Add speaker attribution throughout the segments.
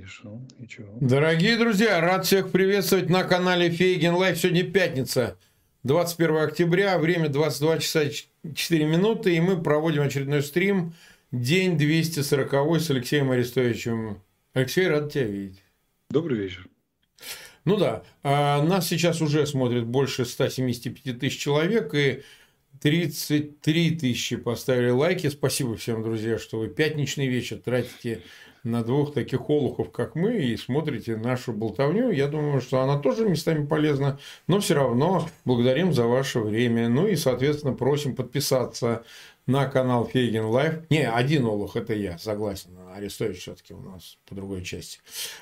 Speaker 1: И чего?
Speaker 2: Дорогие друзья, рад всех приветствовать на канале Фейген Лайф. Сегодня пятница, 21 октября, время 22 часа 4 минуты, и мы проводим очередной стрим, день 240 с Алексеем Арестовичем. Алексей, рад тебя видеть.
Speaker 1: Добрый вечер.
Speaker 2: Ну да, а нас сейчас уже смотрит больше 175 тысяч человек, и 33 тысячи поставили лайки. Спасибо всем, друзья, что вы пятничный вечер тратите на двух таких олухов, как мы, и смотрите нашу болтовню. Я думаю, что она тоже местами полезна, но все равно благодарим за ваше время. Ну и, соответственно, просим подписаться на канал Фейгин Live. Не, один олух, это я, согласен. Арестович все-таки у нас по другой части.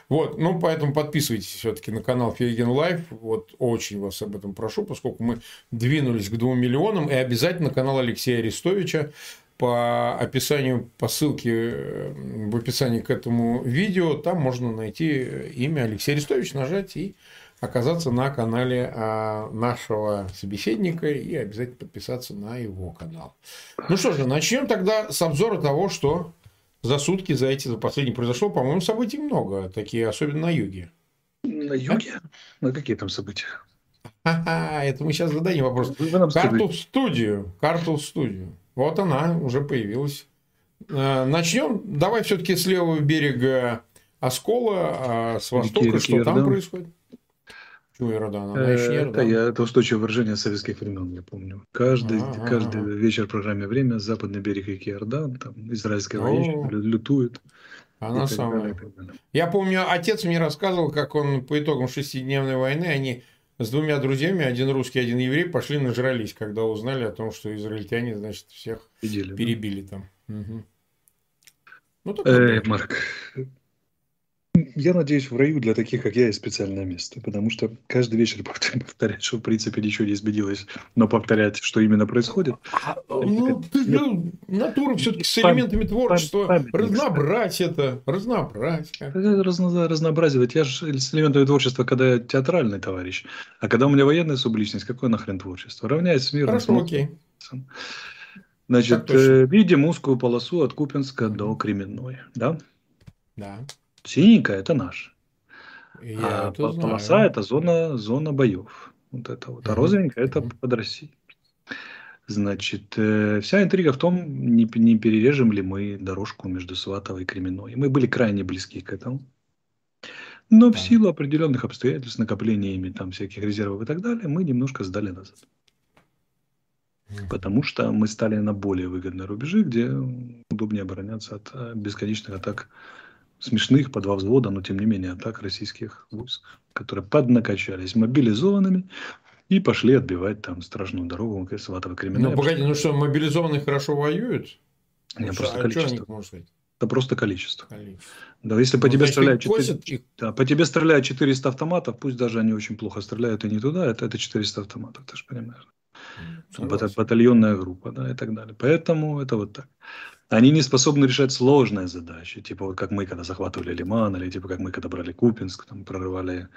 Speaker 2: Вот, ну, поэтому подписывайтесь все-таки на канал Фейгин Live. Вот, очень вас об этом прошу, поскольку мы двинулись к двум миллионам. И обязательно канал Алексея Арестовича по описанию, по ссылке э, в описании к этому видео, там можно найти имя Алексей Арестович, нажать и оказаться на канале а, нашего собеседника и обязательно подписаться на его канал. Ну что же, начнем тогда с обзора того, что за сутки, за эти, за последние произошло. По-моему, событий много, такие, особенно на юге.
Speaker 1: На юге? А? На какие там события?
Speaker 2: Ха-ха, это мы сейчас зададим вопрос. Карту в студию, карту в студию. Вот она уже появилась. Э, Начнем. Давай все-таки с левого берега Оскола, а с востока реки, что Иордан. там происходит?
Speaker 1: Почему Иордан? Она еще не Это, я, это устойчивое выражение советских времен, я помню. Каждый, а, каждый а, вечер в программе «Время» западный берег реки Иордан, там израильская военщина лютует.
Speaker 2: Она самая. Я помню, отец мне рассказывал, как он по итогам шестидневной войны, они с двумя друзьями, один русский, один еврей, пошли нажрались, когда узнали о том, что израильтяне, значит, всех Видели, перебили да? там. Угу.
Speaker 1: Ну, э, Марк, я надеюсь, в раю для таких, как я, есть специальное место, потому что каждый вечер повторять, что в принципе ничего не изменилось, но повторять, что именно происходит.
Speaker 2: А, ну, ты, ну, натура все-таки с элементами творчества, разнообразить это, разнообразить.
Speaker 1: Разно, разнообразивать. Я же с элементами творчества, когда я театральный товарищ, а когда у меня военная субличность, какое нахрен творчество? Равняясь с миром.
Speaker 2: Хорошо, окей.
Speaker 1: Значит, э, видим узкую полосу от Купинска до Кременной, да?
Speaker 2: Да.
Speaker 1: Синенькая – это наш. Я а это полоса знаю. – это зона, зона боев. Вот это вот. А розовенькая – это под Россией. Значит, э, вся интрига в том, не, не перережем ли мы дорожку между Сватовой и Кременной. Мы были крайне близки к этому. Но в силу определенных обстоятельств, накоплениями там всяких резервов и так далее, мы немножко сдали назад. Потому что мы стали на более выгодные рубежи, где удобнее обороняться от э, бесконечных атак смешных по два взвода, но тем не менее атак российских войск, которые поднакачались мобилизованными и пошли отбивать там страшную дорогу к Сватово Кременная.
Speaker 2: Ну, погоди, ну что, мобилизованные хорошо воюют?
Speaker 1: Нет, просто а количество. Это просто количество. количество. Да, если по ну, тебе стреляют 4, да, по тебе стреляют 400 автоматов, пусть даже они очень плохо стреляют и не туда, это, это 400 автоматов, ты же понимаешь. Mm, батальонная группа, да, и так далее. Поэтому это вот так они не способны решать сложные задачи, типа вот как мы, когда захватывали Лиман, или типа как мы, когда брали Купинск, там прорывали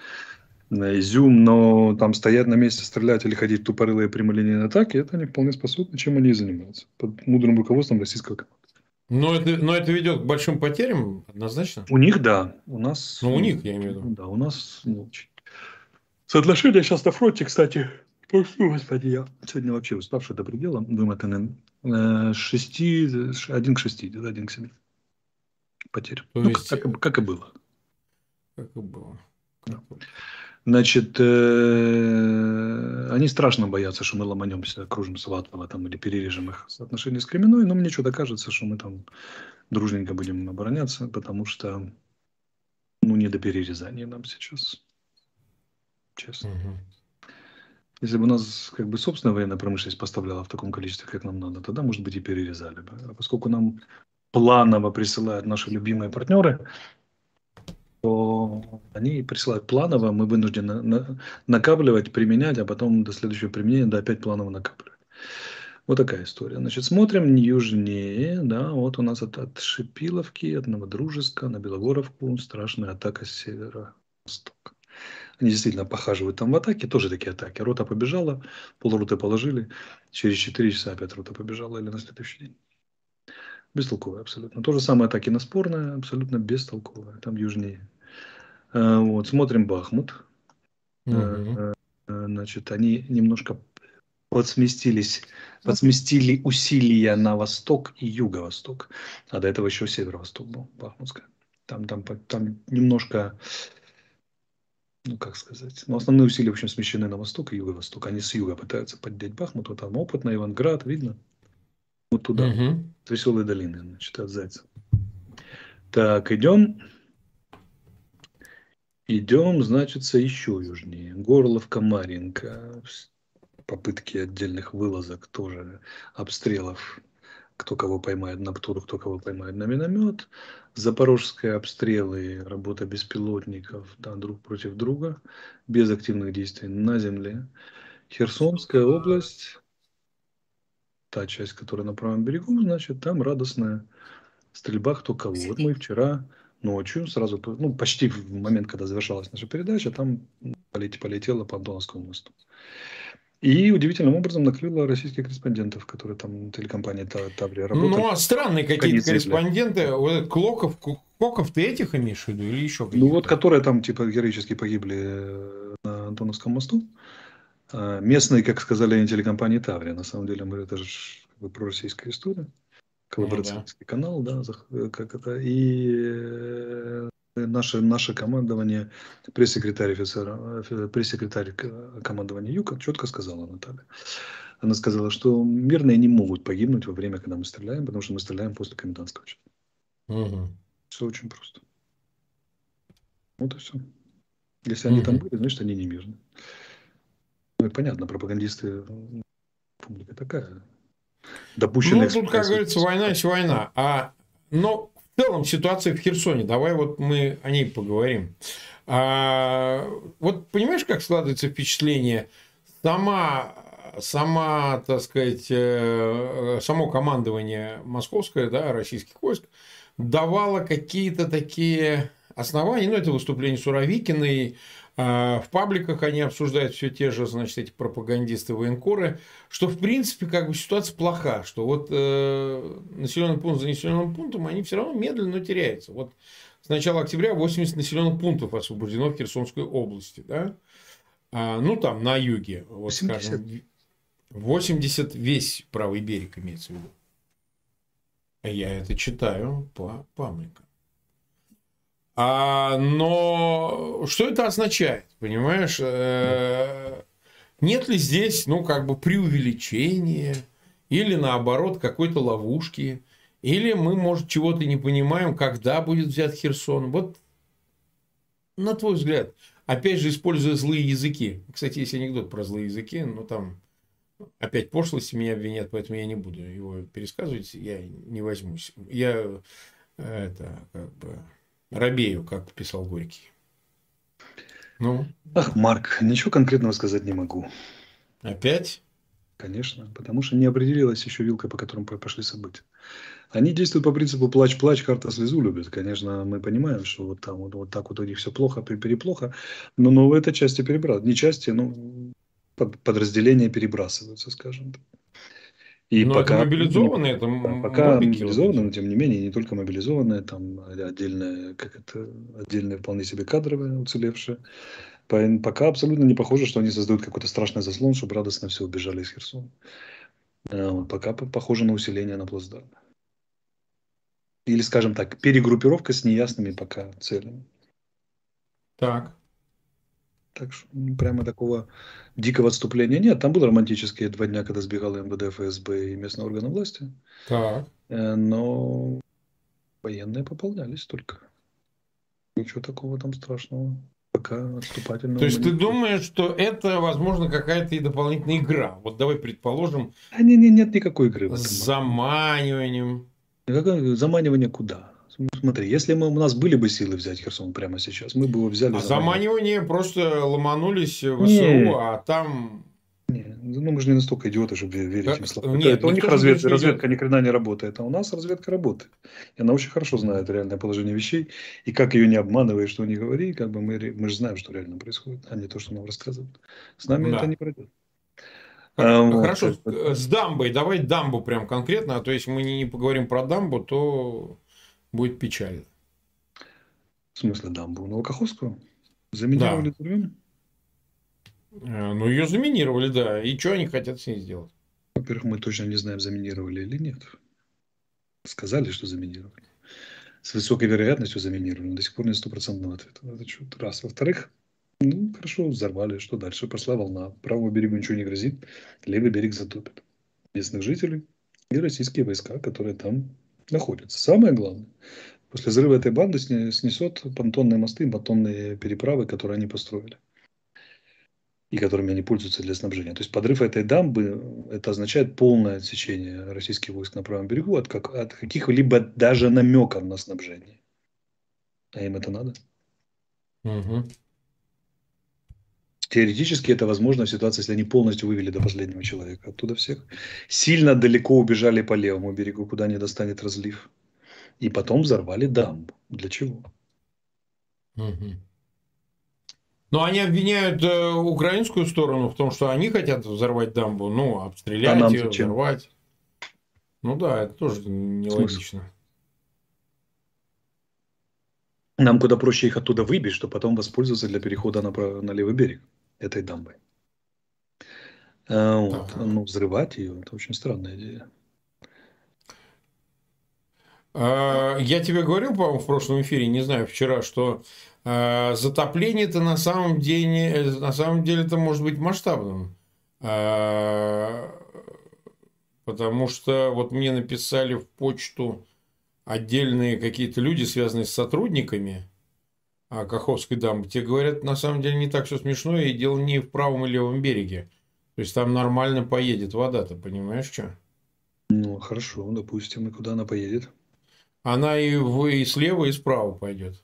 Speaker 1: на Изюм, но там стоять на месте, стрелять или ходить тупорылые прямолинейные атаки, это они вполне способны, чем они и занимаются, под мудрым руководством российского команды.
Speaker 2: Но это, но это ведет к большим потерям, однозначно?
Speaker 1: У них, да. У нас...
Speaker 2: Ну, у них, я имею в виду.
Speaker 1: Да, у нас не очень. Соотношение сейчас на фронте, кстати, господи, я сегодня вообще уставший до предела, вымотанный 6, э, 1 к 6, да, 1 к 7 потерь. То ну, есть... как, как и было.
Speaker 2: Как и было.
Speaker 1: Да. Значит, э, они страшно боятся, что мы ломанемся, окружим Сватово там, или перережем их отношения с Кременной, но мне что-то кажется, что мы там дружненько будем обороняться, потому что ну, не до перерезания нам сейчас. Честно. Угу. Если бы у нас как бы собственная военная промышленность поставляла в таком количестве, как нам надо, тогда, может быть, и перерезали бы. А поскольку нам планово присылают наши любимые партнеры, то они присылают планово, мы вынуждены на, накапливать, применять, а потом до следующего применения да, опять планово накапливать. Вот такая история. Значит, смотрим южнее, да, вот у нас от, от Шипиловки, от Новодружеска на Белогоровку страшная атака с северо-востока. Они действительно похаживают там в атаке, тоже такие атаки. Рота побежала, полроты положили, через 4 часа опять рота побежала или на следующий день. Бестолковая абсолютно. То же самое так и на спорная, абсолютно бестолковая. Там южнее. А, вот, смотрим Бахмут. Угу. Значит, они немножко подсместились, подсместили усилия на восток и юго-восток. А до этого еще северо-восток был, Бахмутская. Там, там, там немножко, ну как сказать, но основные усилия, в общем, смещены на восток и юго-восток. Они с юга пытаются поддеть Бахмут, вот там опытно, Иванград, видно? Вот туда, угу. с веселой долины, значит, от Зайца. Так, идем. Идем, значит, еще южнее. Горловка, Маринка. Попытки отдельных вылазок тоже, обстрелов. Кто кого поймает на птуру, кто кого поймает на миномет. Запорожские обстрелы, работа беспилотников да, друг против друга, без активных действий на земле. Херсонская область, та часть, которая на правом берегу, значит, там радостная стрельба кто кого. Вот мы вчера ночью, сразу, ну, почти в момент, когда завершалась наша передача, там полет, полетела по Антоновскому мосту. И удивительным образом накрыла российских корреспондентов, которые там телекомпания Таврия работают.
Speaker 2: Ну, а странные какие-то корреспонденты. Вот Клоков, Клоков, ты этих имеешь в виду или еще
Speaker 1: какие-то? Ну, вот которые там типа героически погибли э, на Антоновском мосту. А местные, как сказали они, телекомпании Таврия. На самом деле, мы, это же пророссийская история коллаборационный ну, да. канал, да, э, как это, и э, наше, наше командование, пресс-секретарь офицера, э, пресс-секретарь командования Юка четко сказала Наталья. Она сказала, что мирные не могут погибнуть во время, когда мы стреляем, потому что мы стреляем после комендантского часа. Угу. Все очень просто. Вот и все. Если они угу. там были, значит, они не мирные. Ну и понятно, пропагандисты, публика такая,
Speaker 2: допущенные... Ну, тут, как говорится, война есть война. А, но целом ситуация в Херсоне, давай вот мы о ней поговорим. А, вот понимаешь, как складывается впечатление? Сама, сама, так сказать, э, само командование московское, да, российских войск, давало какие-то такие основания, ну, это выступление Суровикиной, в пабликах они обсуждают все те же, значит, эти пропагандисты военкоры, что в принципе как бы ситуация плоха, что вот э, населенный пункт за населенным пунктом они все равно медленно теряются. Вот с начала октября 80 населенных пунктов освобождено в Херсонской области, да? А, ну там на юге, вот 80. скажем, 80 весь правый берег имеется в виду. Я это читаю по пабликам. А, но что это означает, понимаешь? Э, нет ли здесь, ну, как бы преувеличения или наоборот какой-то ловушки? Или мы, может, чего-то не понимаем, когда будет взят Херсон? Вот на твой взгляд, опять же, используя злые языки. Кстати, есть анекдот про злые языки, но там опять пошлости меня обвинят, поэтому я не буду его пересказывать, я не возьмусь. Я это как бы Робею, как писал Горький.
Speaker 1: Ну? Ах, Марк, ничего конкретного сказать не могу.
Speaker 2: Опять?
Speaker 1: Конечно, потому что не определилась еще вилка, по которым пошли события. Они действуют по принципу плач-плач, карта слезу любит. Конечно, мы понимаем, что вот там вот, вот так вот у них все плохо, переплохо. Но, но в этой части перебрал. Не части, но подразделения перебрасываются, скажем так.
Speaker 2: И но пока, это мобилизованные, это
Speaker 1: пока мобилизованные, но тем не менее, не только мобилизованные, там отдельные, как это, отдельные вполне себе кадровые уцелевшие. Пока абсолютно не похоже, что они создают какой-то страшный заслон, чтобы радостно все убежали из Херсона. А пока похоже на усиление на плацдарме. Или, скажем так, перегруппировка с неясными пока целями.
Speaker 2: Так.
Speaker 1: Так что ну, прямо такого дикого отступления нет. Там были романтические два дня, когда сбегал МВД, ФСБ и местные органы власти.
Speaker 2: Так.
Speaker 1: Э, но военные пополнялись только. Ничего такого там страшного. Пока отступательного.
Speaker 2: То есть ты думаешь, что это, возможно, какая-то и дополнительная игра? Вот давай предположим.
Speaker 1: А не, не, нет никакой игры.
Speaker 2: С заманиванием.
Speaker 1: Заманивание куда? Смотри, если мы, у нас были бы силы взять Херсон прямо сейчас, мы бы его взяли.
Speaker 2: А заманивание просто ломанулись в СУ, не. а там...
Speaker 1: Не, ну мы же не настолько идиоты, чтобы верить как? им словам. Нет, это у них развед, разведка ни хрена не работает, а у нас разведка работает. И она очень хорошо знает реальное положение вещей. И как ее не обманывай, что не говори, как бы мы, мы же знаем, что реально происходит, а не то, что нам рассказывают. С нами да. это не пройдет.
Speaker 2: А, Хорошо, вот. с дамбой, давай дамбу прям конкретно, а то если мы не поговорим про дамбу, то будет печально.
Speaker 1: В смысле дамбу? Новокаховскую? Заминировали да. Дурвин?
Speaker 2: Э, ну, ее заминировали, да. И что они хотят с ней сделать?
Speaker 1: Во-первых, мы точно не знаем, заминировали или нет. Сказали, что заминировали. С высокой вероятностью заминировали, но до сих пор нет стопроцентного ответа. Это что раз. Во-вторых, ну, хорошо, взорвали. Что дальше? Пошла волна. Правому берегу ничего не грозит. Левый берег затопит. Местных жителей и российские войска, которые там находятся. Самое главное, после взрыва этой банды снесет понтонные мосты, понтонные переправы, которые они построили и которыми они пользуются для снабжения. То есть подрыв этой дамбы, это означает полное отсечение российских войск на правом берегу от, как, от каких-либо даже намеков на снабжение. А им это надо? Угу. Теоретически это возможно в ситуации, если они полностью вывели до последнего человека оттуда всех. Сильно далеко убежали по левому берегу, куда не достанет разлив. И потом взорвали дамбу. Для чего?
Speaker 2: Угу. Но они обвиняют э, украинскую сторону в том, что они хотят взорвать дамбу, ну, обстрелять а ее, взорвать. Ну да, это тоже нелогично.
Speaker 1: Нам куда проще их оттуда выбить, чтобы потом воспользоваться для перехода на, на левый берег этой дамбой. А, вот. Ага. Ну, взрывать ее, это очень странная идея.
Speaker 2: А, я тебе говорил, по-моему, в прошлом эфире, не знаю, вчера, что а, затопление-то на самом деле, на самом деле это может быть масштабным. Потому что вот мне написали в почту отдельные какие-то люди, связанные с сотрудниками Каховской дамбы. Те говорят, на самом деле не так все смешно, и дело не в правом и левом береге. То есть там нормально поедет вода, ты понимаешь, что?
Speaker 1: Ну, хорошо, допустим, и куда она поедет?
Speaker 2: Она и, в, и слева, и справа пойдет.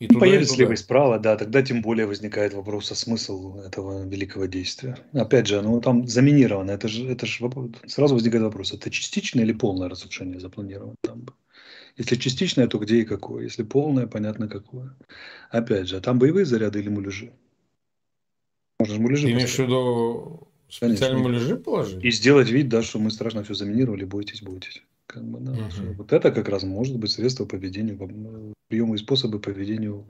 Speaker 1: И туда, Появится и слева и справа, да, тогда тем более возникает вопрос о смысл этого великого действия. Опять же, ну там заминировано, это же, это же сразу возникает вопрос, это частичное или полное разрушение запланировано там? Если частичное, то где и какое? Если полное, понятно какое. Опять же, а там боевые заряды или муляжи?
Speaker 2: Можно же муляжи Ты имеешь в виду специально муляжи положить?
Speaker 1: И сделать вид, да, что мы страшно все заминировали, бойтесь, бойтесь. Как бы, да, угу. Вот это как раз может быть средство по ведению, приемы и способы по ведению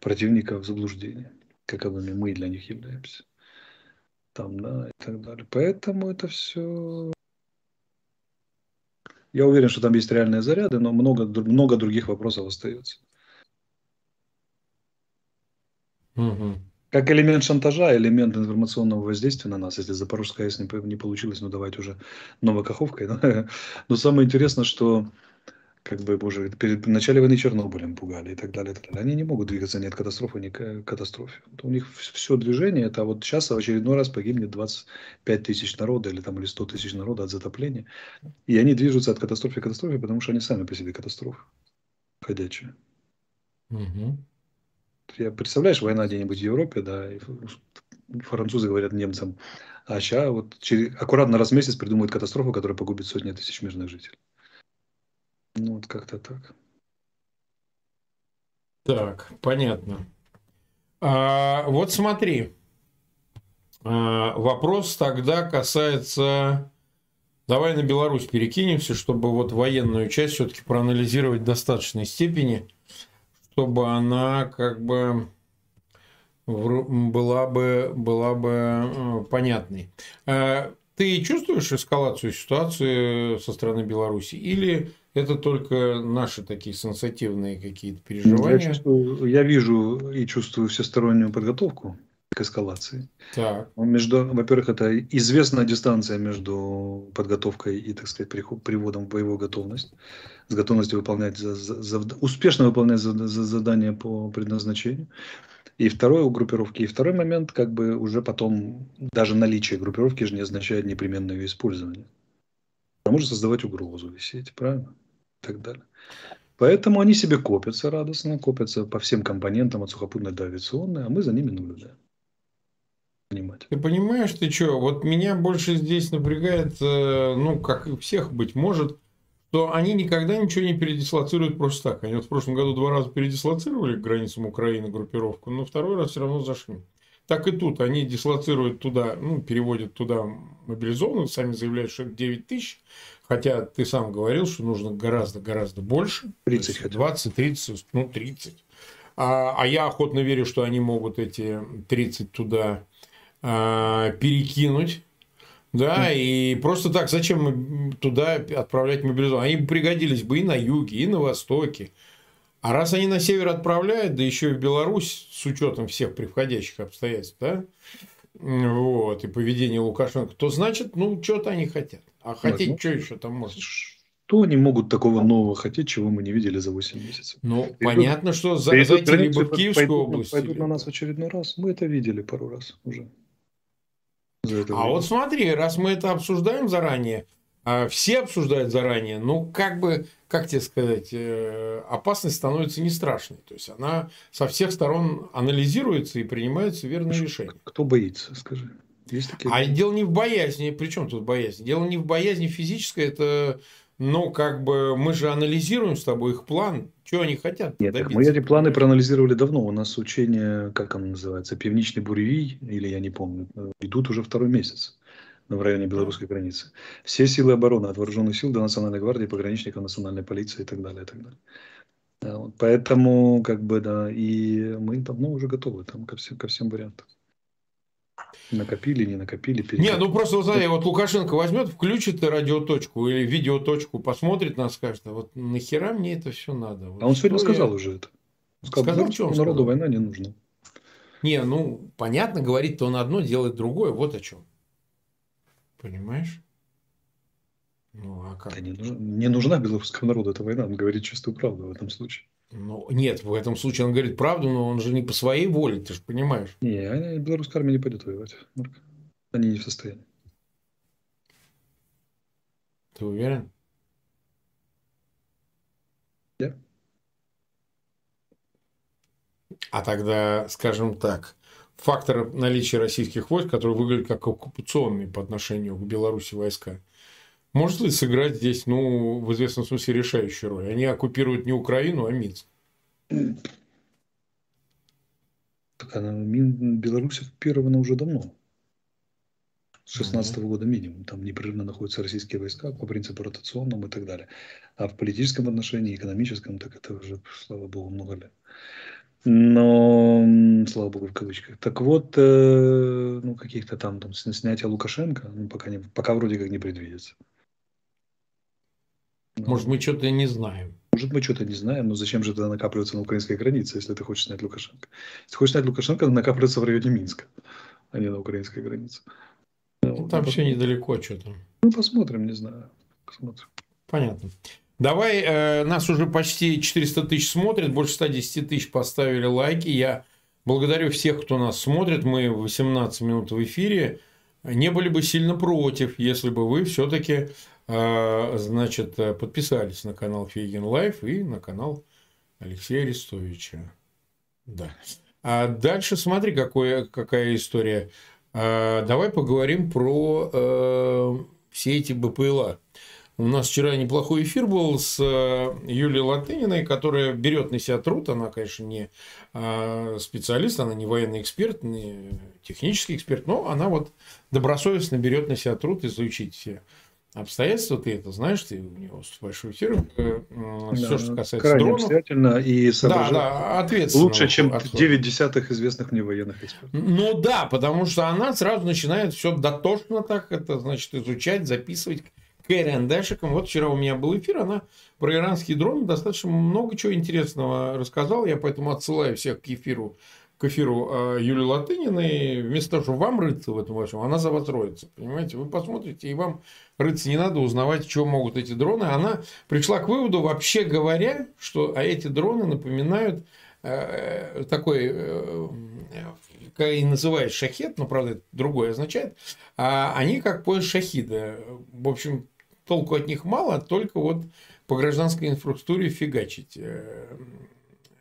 Speaker 1: противника в заблуждение, каковыми мы для них являемся. Там, да, и так далее. Поэтому это все... Я уверен, что там есть реальные заряды, но много, много других вопросов остается. Угу как элемент шантажа, элемент информационного воздействия на нас. Если Запорожская АЭС не, не получилось, ну давайте уже Новокаховкой. Но, но самое интересное, что как бы уже перед начале войны Чернобылем пугали и так далее, и так далее. Они не могут двигаться ни от катастрофы, ни к катастрофе. У них все движение, это вот сейчас в очередной раз погибнет 25 тысяч народа или там или 100 тысяч народа от затопления. И они движутся от катастрофы к катастрофе, потому что они сами по себе катастрофы ходячие. Угу. Я, представляешь, война где-нибудь в Европе, да, и французы говорят немцам, а сейчас вот через, аккуратно раз в месяц придумают катастрофу, которая погубит сотни тысяч мирных жителей. Ну, вот как-то так.
Speaker 2: Так, понятно. А, вот смотри. А, вопрос тогда касается... Давай на Беларусь перекинемся, чтобы вот военную часть все-таки проанализировать в достаточной степени – чтобы она как бы была бы, была бы э, понятной. Э, ты чувствуешь эскалацию ситуации со стороны Беларуси или это только наши такие сенсативные какие-то переживания?
Speaker 1: Я, чувствую, я вижу и чувствую всестороннюю подготовку к эскалации. Так. Между, во-первых, это известная дистанция между подготовкой и, так сказать, приводом в боевую готовность, с готовностью выполнять, за, за, успешно выполнять за, за задание по предназначению. И второй у группировки. И второй момент, как бы уже потом, даже наличие группировки же не означает непременное ее использование. Она может создавать угрозу, висеть, правильно? И так далее. Поэтому они себе копятся радостно, копятся по всем компонентам от сухопутной до авиационной, а мы за ними наблюдаем
Speaker 2: понимать. Ты понимаешь, ты что, вот меня больше здесь напрягает, э, ну, как и всех быть может, что они никогда ничего не передислоцируют просто так. Они вот в прошлом году два раза передислоцировали к границам Украины группировку, но второй раз все равно зашли. Так и тут. Они дислоцируют туда, ну, переводят туда мобилизованных, сами заявляют, что это 9 тысяч. Хотя ты сам говорил, что нужно гораздо-гораздо больше.
Speaker 1: 30 хотя
Speaker 2: 20, 30, ну, 30. А, а я охотно верю, что они могут эти 30 туда а, перекинуть. Да, и просто так, зачем туда отправлять мобилизованных? Они пригодились бы и на юге, и на востоке. А раз они на север отправляют, да еще и в Беларусь, с учетом всех приходящих обстоятельств, да, вот, и поведения Лукашенко, то значит, ну, что-то они хотят. А хотеть ну, что еще там может?
Speaker 1: Что они могут такого нового хотеть, чего мы не видели за 8 месяцев?
Speaker 2: Ну, перейдут, понятно, что за, зайти либо в Киевскую пойдут, область.
Speaker 1: Пойдут на нас в очередной раз. Мы это видели пару раз уже.
Speaker 2: А время. вот смотри, раз мы это обсуждаем заранее, а все обсуждают заранее, ну, как бы, как тебе сказать, э, опасность становится не страшной. То есть, она со всех сторон анализируется и принимаются верные решения.
Speaker 1: Кто боится, скажи?
Speaker 2: Есть такие... А дело не в боязни. Причем тут боязнь? Дело не в боязни физической, это ну, как бы мы же анализируем с тобой их план, что они хотят.
Speaker 1: Нет, так мы эти планы проанализировали давно. У нас учение, как оно называется, пивничный буревий, или я не помню, идут уже второй месяц в районе белорусской границы. Все силы обороны, от вооруженных сил до национальной гвардии, пограничников, национальной полиции и так далее. И так далее. Да, вот, поэтому, как бы, да, и мы давно уже готовы там ко всем, ко всем вариантам. Накопили, не накопили.
Speaker 2: Перекопили. Не, ну просто, вот, смотри, вот Лукашенко возьмет, включит радиоточку или видеоточку, посмотрит нас, скажет, а вот нахера мне это все надо? Вот
Speaker 1: а он сегодня я... сказал уже это. сказал, сказал что он народу сказал? война не нужна.
Speaker 2: Не, ну, понятно, говорит-то он одно, делает другое, вот о чем. Понимаешь?
Speaker 1: Ну, а как? Да не, нужна, не нужна белорусскому народу эта война, он говорит чистую правду в этом случае.
Speaker 2: Ну, нет, в этом случае он говорит правду, но он же не по своей воле, ты же понимаешь.
Speaker 1: Не, белорусская армия не пойдет воевать, Марк. Они не в состоянии.
Speaker 2: Ты уверен?
Speaker 1: Да.
Speaker 2: А тогда, скажем так, фактор наличия российских войск, которые выглядят как оккупационные по отношению к Беларуси войска, может ли сыграть здесь, ну, в известном смысле, решающую роль? Они оккупируют не Украину, а Минск.
Speaker 1: Так она, Беларусь оккупирована уже давно. С 16 -го года минимум. Там непрерывно находятся российские войска по принципу ротационному и так далее. А в политическом отношении, экономическом, так это уже, слава богу, много лет. Но, слава богу, в кавычках. Так вот, э, ну, каких-то там, там снятия Лукашенко, ну, пока, не, пока вроде как не предвидится.
Speaker 2: Может, мы что-то не знаем.
Speaker 1: Может, мы что-то не знаем, но зачем же тогда накапливаться на украинской границе, если ты хочешь снять Лукашенко? Если хочешь снять Лукашенко, накапливаться в районе Минска, а не на украинской границе.
Speaker 2: Ну, там все недалеко что-то.
Speaker 1: Ну, посмотрим, не знаю. Посмотрим.
Speaker 2: Понятно. Давай, э, нас уже почти 400 тысяч смотрит, больше 110 тысяч поставили лайки. Я благодарю всех, кто нас смотрит. Мы 18 минут в эфире. Не были бы сильно против, если бы вы все-таки а, значит, э, подписались на канал Фейгин Live и на канал Алексея Арестовича. Да. А дальше смотри, какое, какая история. А, давай поговорим про э, все эти БПЛА. У нас вчера неплохой эфир был с э, Юлией Латыниной, которая берет на себя труд. Она, конечно, не а, специалист, она не военный эксперт, не технический эксперт, но она вот добросовестно берет на себя труд изучить все обстоятельства, ты это знаешь, ты у него большой эфир, э, да, все, что касается крайне дронов.
Speaker 1: обстоятельно и
Speaker 2: да, да, ответственно.
Speaker 1: Лучше, чем отход. 9 десятых известных мне военных экспертов.
Speaker 2: Ну да, потому что она сразу начинает все дотошно так, это значит изучать, записывать КРНДшиком. Вот вчера у меня был эфир, она про иранские дроны достаточно много чего интересного рассказала, я поэтому отсылаю всех к эфиру к эфиру а, Юлии Латыниной, вместо того, чтобы вам рыться в этом вашем, она за вас роется. Понимаете? Вы посмотрите, и вам рыться не надо, узнавать, что могут эти дроны. Она пришла к выводу, вообще говоря, что а эти дроны напоминают э, такой, э, как и называют шахет, но, правда, это другое означает, а они как пояс шахида. В общем, толку от них мало, только вот по гражданской инфраструктуре фигачить. Э,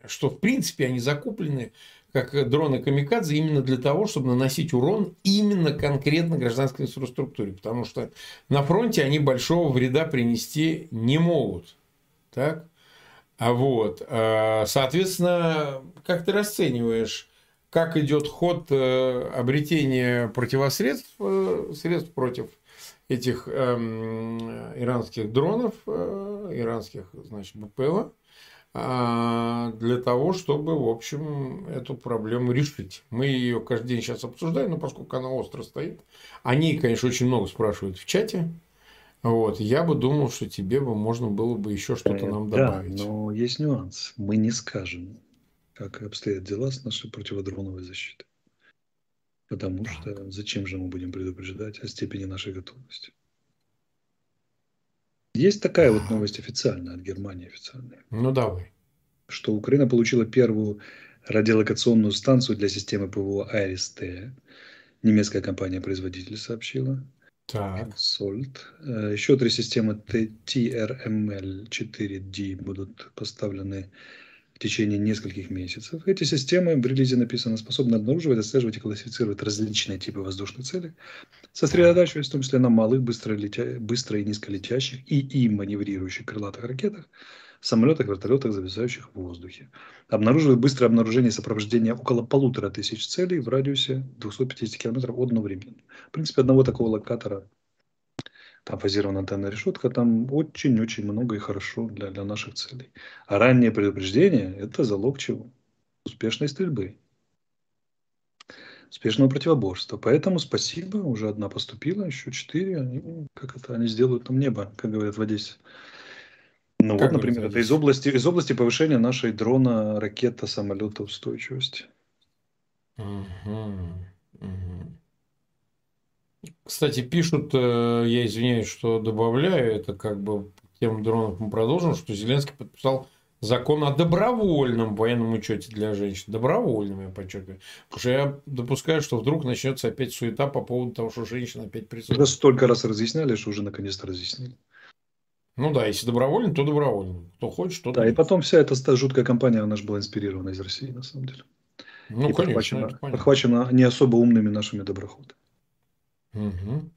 Speaker 2: что, в принципе, они закуплены как дроны Камикадзе именно для того, чтобы наносить урон именно конкретно гражданской инфраструктуре. Потому что на фронте они большого вреда принести не могут. Так? А вот, а, соответственно, как ты расцениваешь как идет ход э, обретения противосредств, э, средств против этих эм, иранских дронов, э, иранских, значит, БПЛА, а, для того, чтобы, в общем, эту проблему решить. Мы ее каждый день сейчас обсуждаем, но поскольку она остро стоит, они, конечно, очень много спрашивают в чате. Вот, я бы думал, что тебе бы можно было бы еще что-то нам добавить.
Speaker 1: Да, но есть нюанс. Мы не скажем, как обстоят дела с нашей противодроновой защитой. Потому так. что зачем же мы будем предупреждать о степени нашей готовности? Есть такая вот новость официальная от Германии официальная.
Speaker 2: Ну давай.
Speaker 1: Что Украина получила первую радиолокационную станцию для системы ПВО АРСТ. Немецкая компания-производитель сообщила.
Speaker 2: Так.
Speaker 1: Salt. Э, еще три системы TRML-4D будут поставлены в течение нескольких месяцев. Эти системы, в релизе написано, способны обнаруживать, отслеживать и классифицировать различные типы воздушных целей, сосредотачиваясь в том числе на малых, быстро, летя... быстро и низколетящих и им маневрирующих крылатых ракетах, самолетах, вертолетах, зависающих в воздухе. Обнаруживают быстрое обнаружение и сопровождение около полутора тысяч целей в радиусе 250 километров одновременно. В принципе, одного такого локатора там фазированная антенна решетка, там очень-очень много и хорошо для, для наших целей. А раннее предупреждение – это залог чего? Успешной стрельбы. Успешного противоборства. Поэтому спасибо, уже одна поступила, еще четыре. Они, как это, они сделают нам небо, как говорят в Одессе. Ну как вот, например, это из области, из области повышения нашей дрона, ракета, самолета устойчивости.
Speaker 2: Угу, угу. Кстати, пишут, э, я извиняюсь, что добавляю, это как бы тему дронов мы продолжим, что Зеленский подписал закон о добровольном военном учете для женщин. Добровольном, я подчеркиваю. Потому что я допускаю, что вдруг начнется опять суета по поводу того, что женщина опять присутствует.
Speaker 1: Это столько раз разъясняли, что уже наконец-то разъяснили.
Speaker 2: Ну да, если добровольно, то добровольно. Кто хочет, тот.
Speaker 1: Да, и потом вся эта жуткая компания, она же была инспирирована из России, на самом деле. Ну, и конечно. Подхвачена, подхвачена не особо умными нашими доброходами.
Speaker 2: Угу.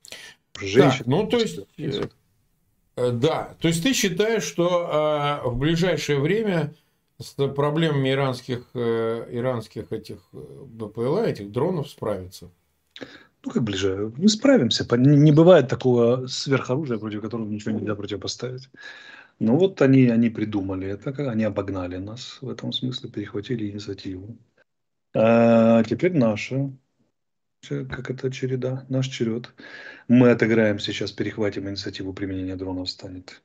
Speaker 2: Женщин. Так, ну, то есть, э, э, да, то есть ты считаешь, что э, в ближайшее время с проблемами иранских, э, иранских этих э, БПЛА, этих дронов справиться?
Speaker 1: Ну, как ближе? Мы справимся. Не бывает такого сверхоружия, против которого ничего нельзя противопоставить. Ну, вот они, они придумали это, они обогнали нас в этом смысле, перехватили инициативу. А теперь наша как это череда, наш черед. Мы отыграем сейчас, перехватим инициативу применения дронов, станет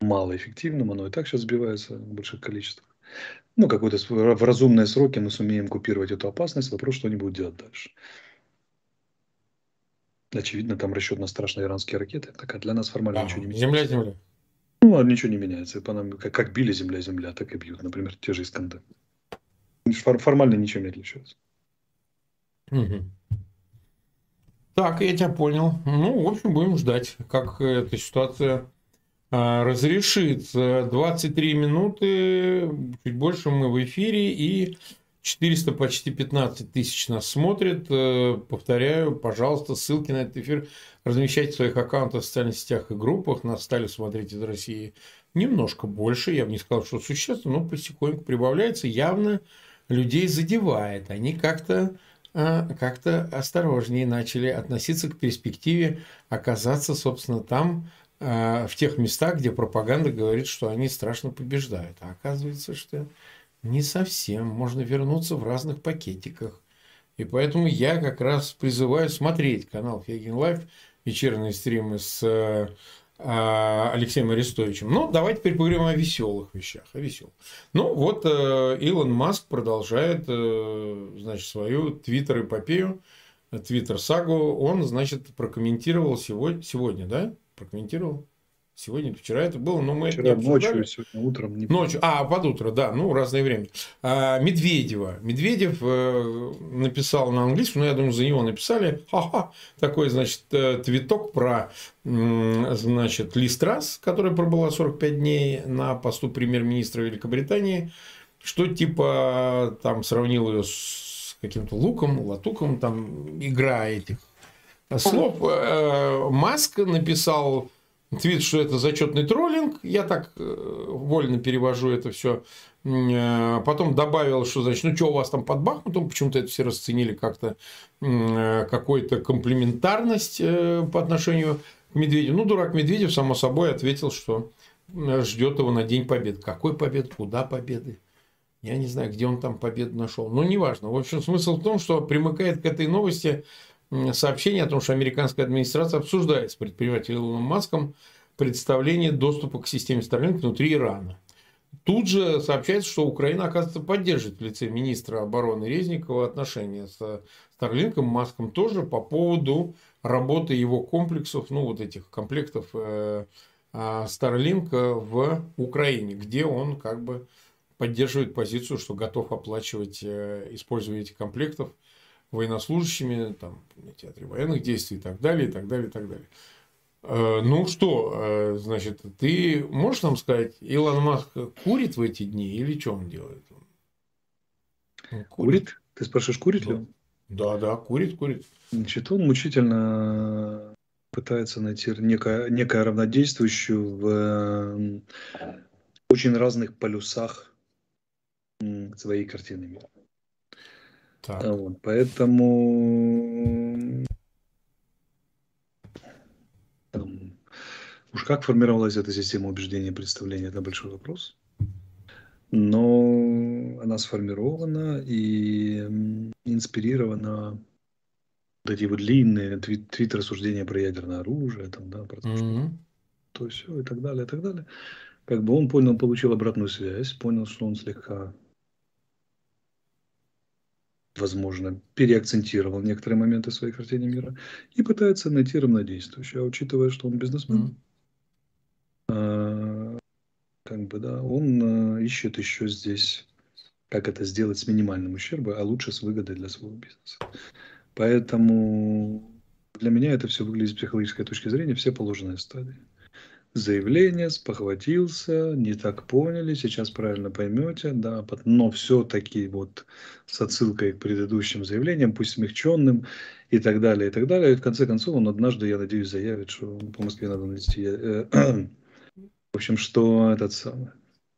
Speaker 1: малоэффективным, оно и так сейчас сбивается в больших количествах. Ну, какой-то в разумные сроки мы сумеем купировать эту опасность, вопрос, что они будут делать дальше. Очевидно, там расчет на страшные иранские ракеты, так а для нас формально
Speaker 2: а,
Speaker 1: ничего не
Speaker 2: меняется. Земля-земля.
Speaker 1: Ну, а ничего не меняется. По нам, как, как били земля-земля, так и бьют. Например, те же Искандер. Формально ничего не отличается.
Speaker 2: Угу. Так, я тебя понял. Ну, в общем, будем ждать, как эта ситуация а, разрешится. 23 минуты, чуть больше мы в эфире, и 400, почти 15 тысяч нас смотрят. Э, повторяю, пожалуйста, ссылки на этот эфир размещайте в своих аккаунтах в социальных сетях и группах. Нас стали смотреть из России немножко больше. Я бы не сказал, что существенно, но потихоньку прибавляется. Явно людей задевает. Они как-то как-то осторожнее начали относиться к перспективе оказаться, собственно, там, а, в тех местах, где пропаганда говорит, что они страшно побеждают. А оказывается, что не совсем. Можно вернуться в разных пакетиках. И поэтому я как раз призываю смотреть канал Фейгин Live, вечерние стримы с а, Алексеем Арестовичем. Ну, давайте теперь поговорим о веселых вещах. О веселых. Ну, вот э, Илон Маск продолжает, э, значит, свою твиттер-эпопею, твиттер-сагу. Он, значит, прокомментировал сегодня, сегодня, да? Прокомментировал? Сегодня, вчера это было, но мы
Speaker 1: вчера не ночью, сегодня утром.
Speaker 2: Не ночью, а, под утро, да, ну, разное время. А, Медведева. Медведев э, написал на английском, но я думаю, за него написали, ха-ха, такой, значит, э, твиток про, значит, Листрас, которая пробыла 45 дней на посту премьер-министра Великобритании, что типа там сравнил ее с каким-то луком, латуком, там игра этих слов. Э, Маск написал твит, что это зачетный троллинг. Я так э, вольно перевожу это все. Э, потом добавил, что значит, ну что у вас там под Бахмутом, почему-то это все расценили как-то э, какой-то комплементарность по отношению к Медведеву. Ну, дурак Медведев, само собой, ответил, что ждет его на День Победы. Какой победы? Куда победы? Я не знаю, где он там победу нашел. Но неважно. В общем, смысл в том, что примыкает к этой новости сообщение о том, что американская администрация обсуждает с предпринимателем Илоном Маском представление доступа к системе Starlink внутри Ирана. Тут же сообщается, что Украина, оказывается, поддерживает в лице министра обороны Резникова отношения с Старлинком, Маском тоже по поводу работы его комплексов, ну вот этих комплектов Starlink э, в Украине, где он как бы поддерживает позицию, что готов оплачивать э, использование этих комплектов военнослужащими там, на театре военных действий и так далее, и так далее, и так далее. Э, ну что, э, значит, ты можешь нам сказать, Илон Маск курит в эти дни или что он делает?
Speaker 1: Он курит? курит? Ты спрашиваешь, курит да. ли он?
Speaker 2: Да, да, курит, курит.
Speaker 1: Значит, он мучительно пытается найти некое, некое равнодействующую в очень разных полюсах своей картины мира. Так. Вот, поэтому там, уж как формировалась эта система убеждения и представления, это большой вопрос. Но она сформирована и инспирирована вот эти вот длинные твит, твит рассуждения про ядерное оружие, там, да, про то, mm-hmm. то все и так далее, и так далее. Как бы он понял, получил обратную связь, понял, что он слегка возможно, переакцентировал некоторые моменты своей картины мира и пытается найти равнодействующее. А учитывая, что он бизнесмен, mm. как бы, да, он а, ищет еще здесь, как это сделать с минимальным ущербом, а лучше с выгодой для своего бизнеса. Поэтому для меня это все выглядит с психологической точки зрения, все положенные стадии заявление, спохватился, не так поняли, сейчас правильно поймете, да, но все-таки вот с отсылкой к предыдущим заявлениям, пусть смягченным и так далее, и так далее. И в конце концов он однажды, я надеюсь, заявит, что по Москве надо навести, э, э, в общем, что этот самый,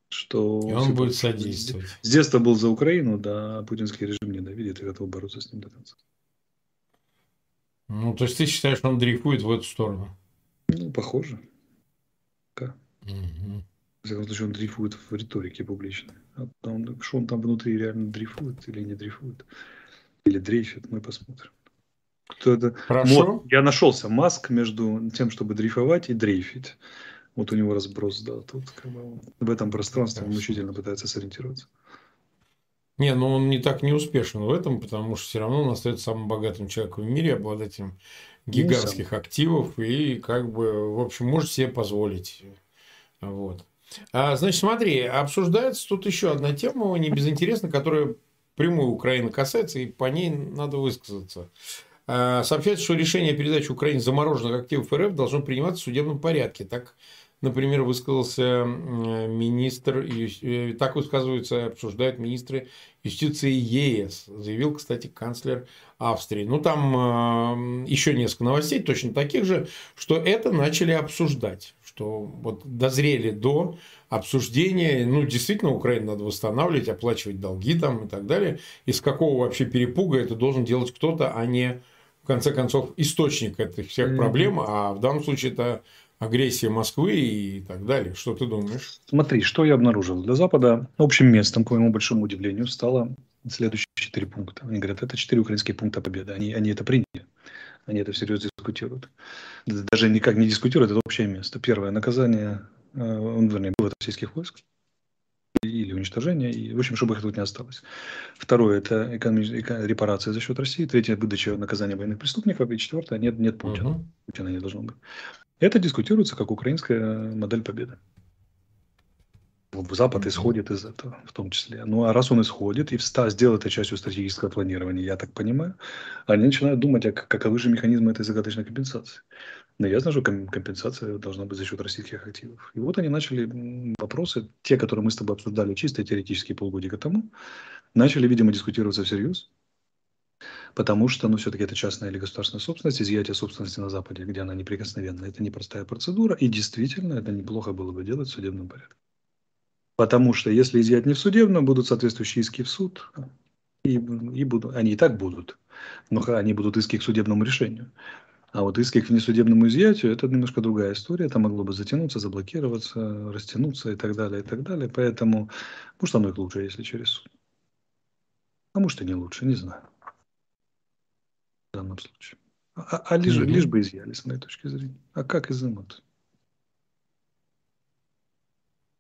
Speaker 1: что...
Speaker 2: И он будет содействовать.
Speaker 1: С детства был за Украину, да, путинский режим ненавидит и готов бороться с ним до конца.
Speaker 2: Ну, то есть ты считаешь, он дрейфует в эту сторону?
Speaker 1: Ну, похоже. Угу. В всяком случае, он дрейфует в риторике публичной. А он, что он там внутри реально дрейфует или не дрейфует, или дрейфит, мы посмотрим. Кто это? Хорошо. Вот, я нашелся маск между тем, чтобы дрейфовать и дрейфить. Вот у него разброс, да, тут как бы в этом пространстве Хорошо. он мучительно пытается сориентироваться.
Speaker 2: Не, ну он не так не успешен в этом, потому что все равно он остается самым богатым человеком в мире, обладателем ну, гигантских ну, активов и как бы, в общем, может себе позволить вот. А, значит, смотри, обсуждается тут еще одна тема, не безинтересна, которая прямую Украины касается, и по ней надо высказаться. А, сообщается, что решение о передаче Украине замороженных активов РФ должно приниматься в судебном порядке. Так, например, высказался министр, э, так высказываются, обсуждают министры юстиции ЕС, заявил, кстати, канцлер Австрии. Ну, там э, еще несколько новостей, точно таких же, что это начали обсуждать что вот дозрели до обсуждения, ну, действительно, Украину надо восстанавливать, оплачивать долги там и так далее. Из какого вообще перепуга это должен делать кто-то, а не, в конце концов, источник этих всех проблем, а в данном случае это агрессия Москвы и так далее. Что ты думаешь?
Speaker 1: Смотри, что я обнаружил. Для Запада общим местом, к моему большому удивлению, стало следующие четыре пункта. Они говорят, это четыре украинские пункта победы. Они, они это приняли. Они это всерьез дискутируют. Даже никак не дискутируют, это общее место. Первое, наказание, э, он, вернее, было российских войск или уничтожение, и, в общем, чтобы их тут не осталось. Второе – это экономи- репарация за счет России. Третье – выдача наказания военных преступников. И четвертое – нет, нет Путина. Угу. Путина не должно быть. Это дискутируется как украинская модель победы. Запад исходит из этого, в том числе. Ну, а раз он исходит и вста, сделал это частью стратегического планирования, я так понимаю, они начинают думать, а каковы же механизмы этой загадочной компенсации. Но я знаю, что компенсация должна быть за счет российских активов. И вот они начали вопросы, те, которые мы с тобой обсуждали чисто теоретически полгодика тому, начали, видимо, дискутироваться всерьез. Потому что, ну, все-таки это частная или государственная собственность, изъятие собственности на Западе, где она неприкосновенна, это непростая процедура, и действительно это неплохо было бы делать в судебном порядке. Потому что если изъять не в судебном, будут соответствующие иски в суд, и, и будут, они и так будут, но они будут иски к судебному решению. А вот иски к внесудебному изъятию – это немножко другая история. Это могло бы затянуться, заблокироваться, растянуться и так далее, и так далее. Поэтому, может, оно и лучше, если через суд. А может, и не лучше, не знаю. В данном случае. А, а лишь, mm-hmm. лишь бы изъяли, с моей точки зрения. А как изымут?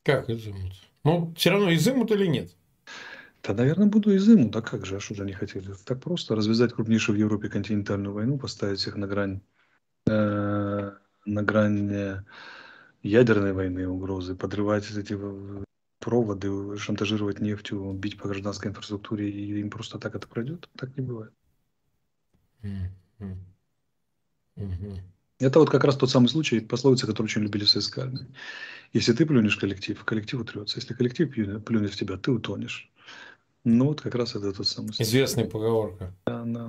Speaker 2: Как изымут? Ну, все равно изымут или нет?
Speaker 1: Да, наверное, буду изымут. А как же, а что же они хотели? Так просто развязать крупнейшую в Европе континентальную войну, поставить их на грань, э, на грань э, ядерной войны, угрозы, подрывать эти проводы, шантажировать нефтью, бить по гражданской инфраструктуре, и им просто так это пройдет? Так не бывает. Mm-hmm. Mm-hmm. Это вот как раз тот самый случай, пословица, которую очень любили в советской армии. Если ты плюнешь коллектив, коллектив утрется. Если коллектив плюнет в тебя, ты утонешь. Ну, вот как раз это тот самый
Speaker 2: случай. Известная поговорка.
Speaker 1: Да, да,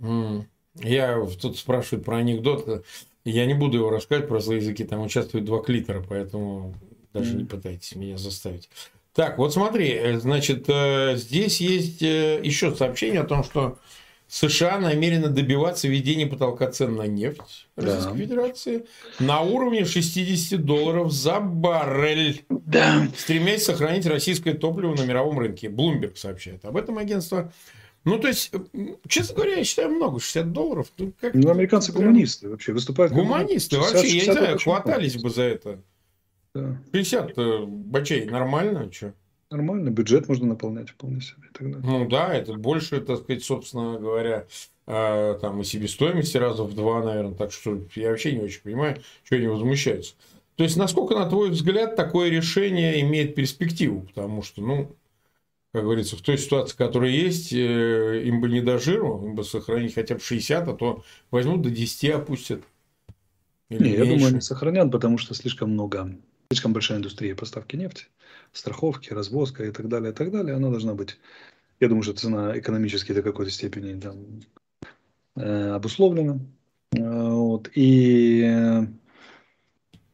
Speaker 2: да. Я тут спрашиваю про анекдот. Я не буду его рассказывать про злые языки. Там участвуют два клитера, поэтому даже mm. не пытайтесь меня заставить. Так, вот смотри, э, значит, э, здесь есть э, еще сообщение о том, что США намерены добиваться введения потолка цен на нефть Российской да. Федерации на уровне 60 долларов за баррель, да. стремясь сохранить российское топливо на мировом рынке. Bloomberg сообщает об этом агентство. Ну, то есть, честно говоря, я считаю много, 60 долларов.
Speaker 1: Ну, как ну американцы прям... гуманисты вообще выступают.
Speaker 2: Гуманисты 60, вообще, 60, я не знаю, хватались бы за это. Да. 50 бачей нормально, что?
Speaker 1: Нормально, бюджет можно наполнять вполне себе.
Speaker 2: Тогда. Ну да, это больше, так сказать, собственно говоря, э, там и себестоимости раза в два, наверное. Так что я вообще не очень понимаю, что они возмущаются. То есть, насколько, на твой взгляд, такое решение имеет перспективу? Потому что, ну, как говорится, в той ситуации, которая есть, э, им бы не до жиру, им бы сохранить хотя бы 60, а то возьмут до 10 опустят.
Speaker 1: Или не, я думаю, они сохранят, потому что слишком много, слишком большая индустрия поставки нефти страховки, развозка и так далее, и так далее, она должна быть, я думаю, что цена экономически до какой-то степени там, э, обусловлена. Вот, и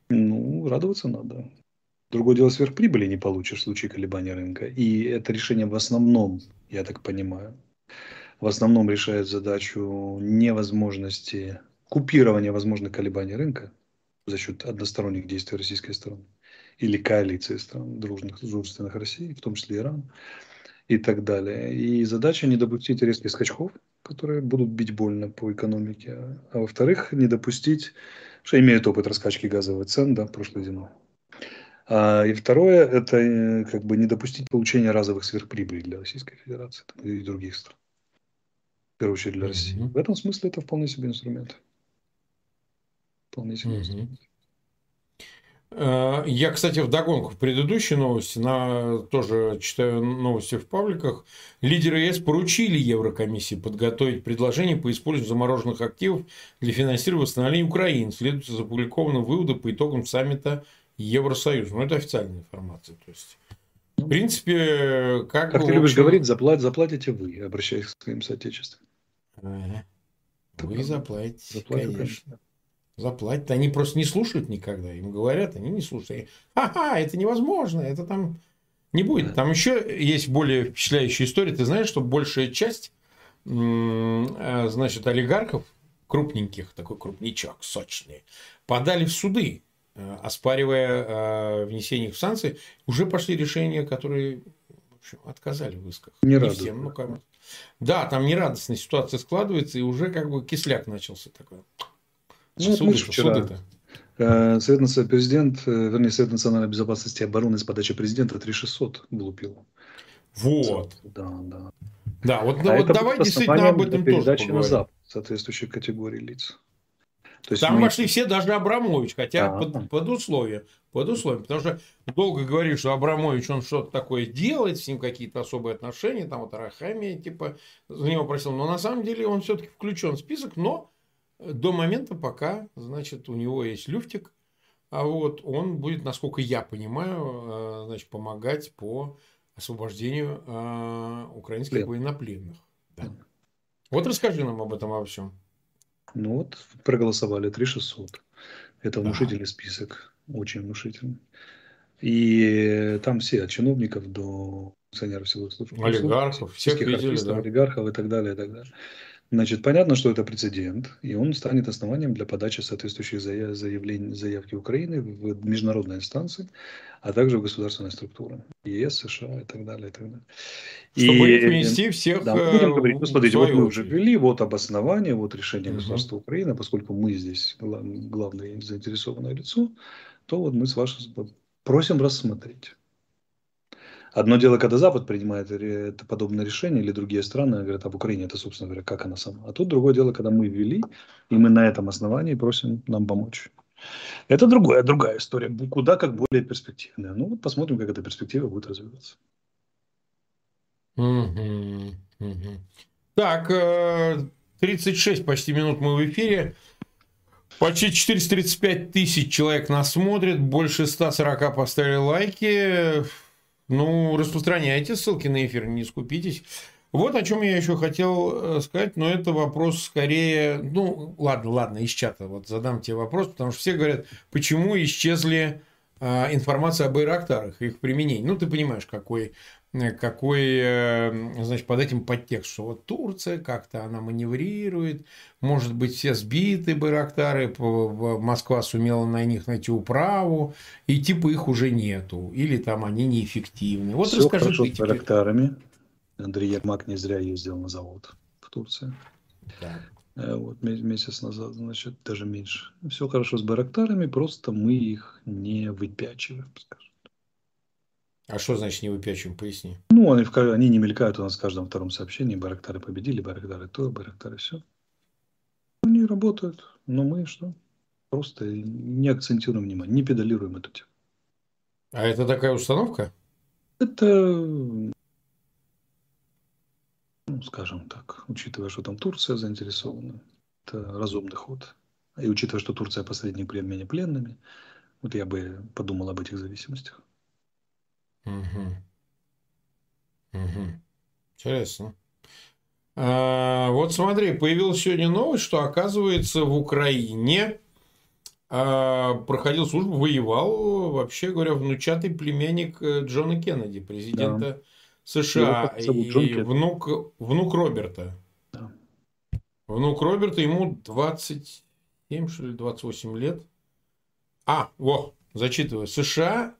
Speaker 1: ну, радоваться надо. Другое дело, сверхприбыли не получишь в случае колебания рынка. И это решение в основном, я так понимаю, в основном решает задачу невозможности купирования возможных колебаний рынка за счет односторонних действий российской стороны или коалиции стран дружных, дружественных России, в том числе Иран и так далее. И задача не допустить резких скачков, которые будут бить больно по экономике, а во-вторых, не допустить, что имеют опыт раскачки газовых цен да, прошлой зимой. А, и второе, это э, как бы не допустить получения разовых сверхприбылей для Российской Федерации и других стран. В первую очередь для России. Mm-hmm. В этом смысле это вполне себе инструмент.
Speaker 2: Вполне себе mm-hmm. инструмент. Э, я, кстати, в догонку в предыдущей новости, на, тоже читаю новости в пабликах, лидеры ЕС поручили Еврокомиссии подготовить предложение по использованию замороженных активов для финансирования восстановления Украины. Следует из опубликованных выводов по итогам саммита Евросоюза. Ну, это официальная информация. То есть, в принципе,
Speaker 1: как... Как ты любишь общем... говорить, заплат, заплатите вы, обращаясь к своим соотечественникам. Ага.
Speaker 2: Вы заплатите, Заплатим, конечно. конечно заплатят. Они просто не слушают никогда. Им говорят, они не слушают. Ха-ха, это невозможно, это там не будет. Там еще есть более впечатляющая история. Ты знаешь, что большая часть э, значит, олигархов, крупненьких, такой крупничок, сочный, подали в суды, э, оспаривая э, внесение их в санкции. Уже пошли решения, которые в общем, отказали в исках.
Speaker 1: Не, не всем, ну,
Speaker 2: кому Да, там нерадостная ситуация складывается, и уже как бы кисляк начался такой.
Speaker 1: Ну, суды, вчера э, Совет, президент, э, вернее, Совет национальной безопасности и обороны с подачи президента 3600 глупил.
Speaker 2: Вот.
Speaker 1: Да, да.
Speaker 2: Да, вот, а вот давай действительно об этом тоже поговорим. на Запад
Speaker 1: соответствующей категории лиц.
Speaker 2: То есть Там мы... вошли все, даже Абрамович, хотя а, под, под условием. Под условием. Потому что долго говорили, что Абрамович, он что-то такое делает, с ним какие-то особые отношения, там вот Арахамия, типа, за него просил. Но на самом деле он все-таки включен в список, но до момента, пока, значит, у него есть люфтик, а вот он будет, насколько я понимаю, э, значит, помогать по освобождению э, украинских Плен. военнопленных. Да. Вот расскажи нам об этом во всем.
Speaker 1: Ну вот, проголосовали 3600. Это внушительный ага. список, очень внушительный. И там все, от чиновников до функционеров силовых служб.
Speaker 2: Олигархов, всех видели,
Speaker 1: да. олигархов и так далее, и так далее. Значит, понятно, что это прецедент, и он станет основанием для подачи соответствующих заявлений, заявки Украины в международные инстанции, а также в государственные структуры, ЕС, США и так далее. И так далее.
Speaker 2: Чтобы и, внести всех
Speaker 1: да, мы будем говорить, ну, смотрите, вот мы уже ввели, вот обоснование, вот решение государства угу. Украины, поскольку мы здесь главное заинтересованное лицо, то вот мы с вашим просим рассмотреть. Одно дело, когда Запад принимает это подобное решение, или другие страны говорят об Украине, это, собственно говоря, как она сама. А тут другое дело, когда мы ввели, и мы на этом основании просим нам помочь. Это другая, другая история, куда как более перспективная. Ну вот посмотрим, как эта перспектива будет развиваться.
Speaker 2: Так, 36 э, почти минут мы в эфире. Почти 435 тысяч человек нас смотрит, больше 140 поставили лайки. Ну, распространяйте ссылки на эфир, не скупитесь. Вот о чем я еще хотел э, сказать, но это вопрос скорее, ну, ладно, ладно, из чата вот задам тебе вопрос, потому что все говорят, почему исчезли а, информация об Байрактарах, их применении. Ну, ты понимаешь, какой какой, э, значит, под этим подтекст, что вот Турция как-то она маневрирует, может быть, все сбиты Байрактары, Москва сумела на них найти управу, и типа их уже нету, или там они неэффективны. Вот
Speaker 1: все расскажи хорошо ты с Байрактарами. Андрей Ермак не зря ездил на завод в Турции. Да. Э, вот месяц назад, значит, даже меньше. Все хорошо с Байрактарами, просто мы их не выпячиваем, скажем.
Speaker 2: А что значит не выпячиваем? Поясни.
Speaker 1: Ну, они, они не мелькают у нас в каждом втором сообщении. Барактары победили, Барактары то, Барактары все. Они работают, но мы что? Просто не акцентируем внимание, не педалируем эту тему.
Speaker 2: А это такая установка?
Speaker 1: Это, ну, скажем так, учитывая, что там Турция заинтересована, это разумный ход. И учитывая, что Турция посредник при обмене пленными, вот я бы подумал об этих зависимостях.
Speaker 2: Угу. Угу. Интересно. А, вот смотри, появилась сегодня новость, что оказывается в Украине а, проходил службу, воевал, вообще говоря, внучатый племянник э, Джона Кеннеди, президента да. США, и внук, внук Роберта. Да. Внук Роберта, ему 27, что ли, 28 лет. А, во, зачитываю. США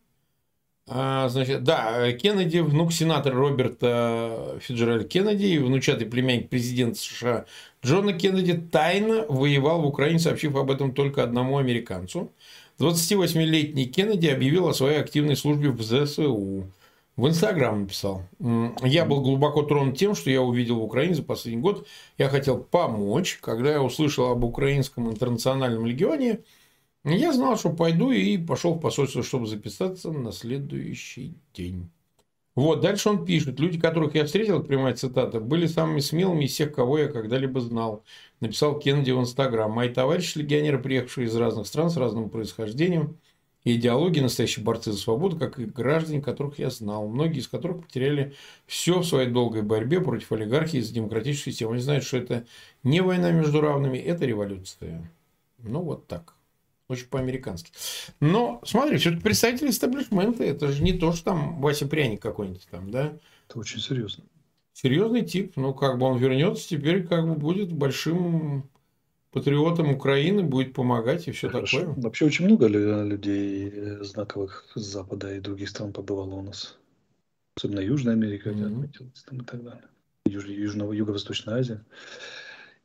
Speaker 2: значит, да, Кеннеди, внук сенатора Роберта Фиджеральда Кеннеди и внучатый племянник президента США Джона Кеннеди тайно воевал в Украине, сообщив об этом только одному американцу. 28-летний Кеннеди объявил о своей активной службе в ЗСУ. В Инстаграм написал. Я был глубоко тронут тем, что я увидел в Украине за последний год. Я хотел помочь. Когда я услышал об Украинском интернациональном легионе, я знал, что пойду и пошел в посольство, чтобы записаться на следующий день. Вот, дальше он пишет. Люди, которых я встретил, прямая цитата, были самыми смелыми из всех, кого я когда-либо знал. Написал Кеннеди в Инстаграм. Мои товарищи-легионеры, приехавшие из разных стран с разным происхождением и идеологией, настоящие борцы за свободу, как и граждане, которых я знал. Многие из которых потеряли все в своей долгой борьбе против олигархии за демократическую систему. Они знают, что это не война между равными, это революция. Ну, вот так. Очень по-американски. Но, смотри, все-таки представители эстаблишмента, это же не то, что там Вася Пряник какой-нибудь там, да?
Speaker 1: Это очень серьезно.
Speaker 2: Серьезный тип. Ну, как бы он вернется, теперь как бы будет большим патриотом Украины, будет помогать и все Хорошо. такое.
Speaker 1: Вообще очень много людей э, знаковых с Запада и других стран побывало у нас. Особенно Южная Америка, mm-hmm. отметилась там и так далее. Юж, Южного, Юго-Восточная Азия.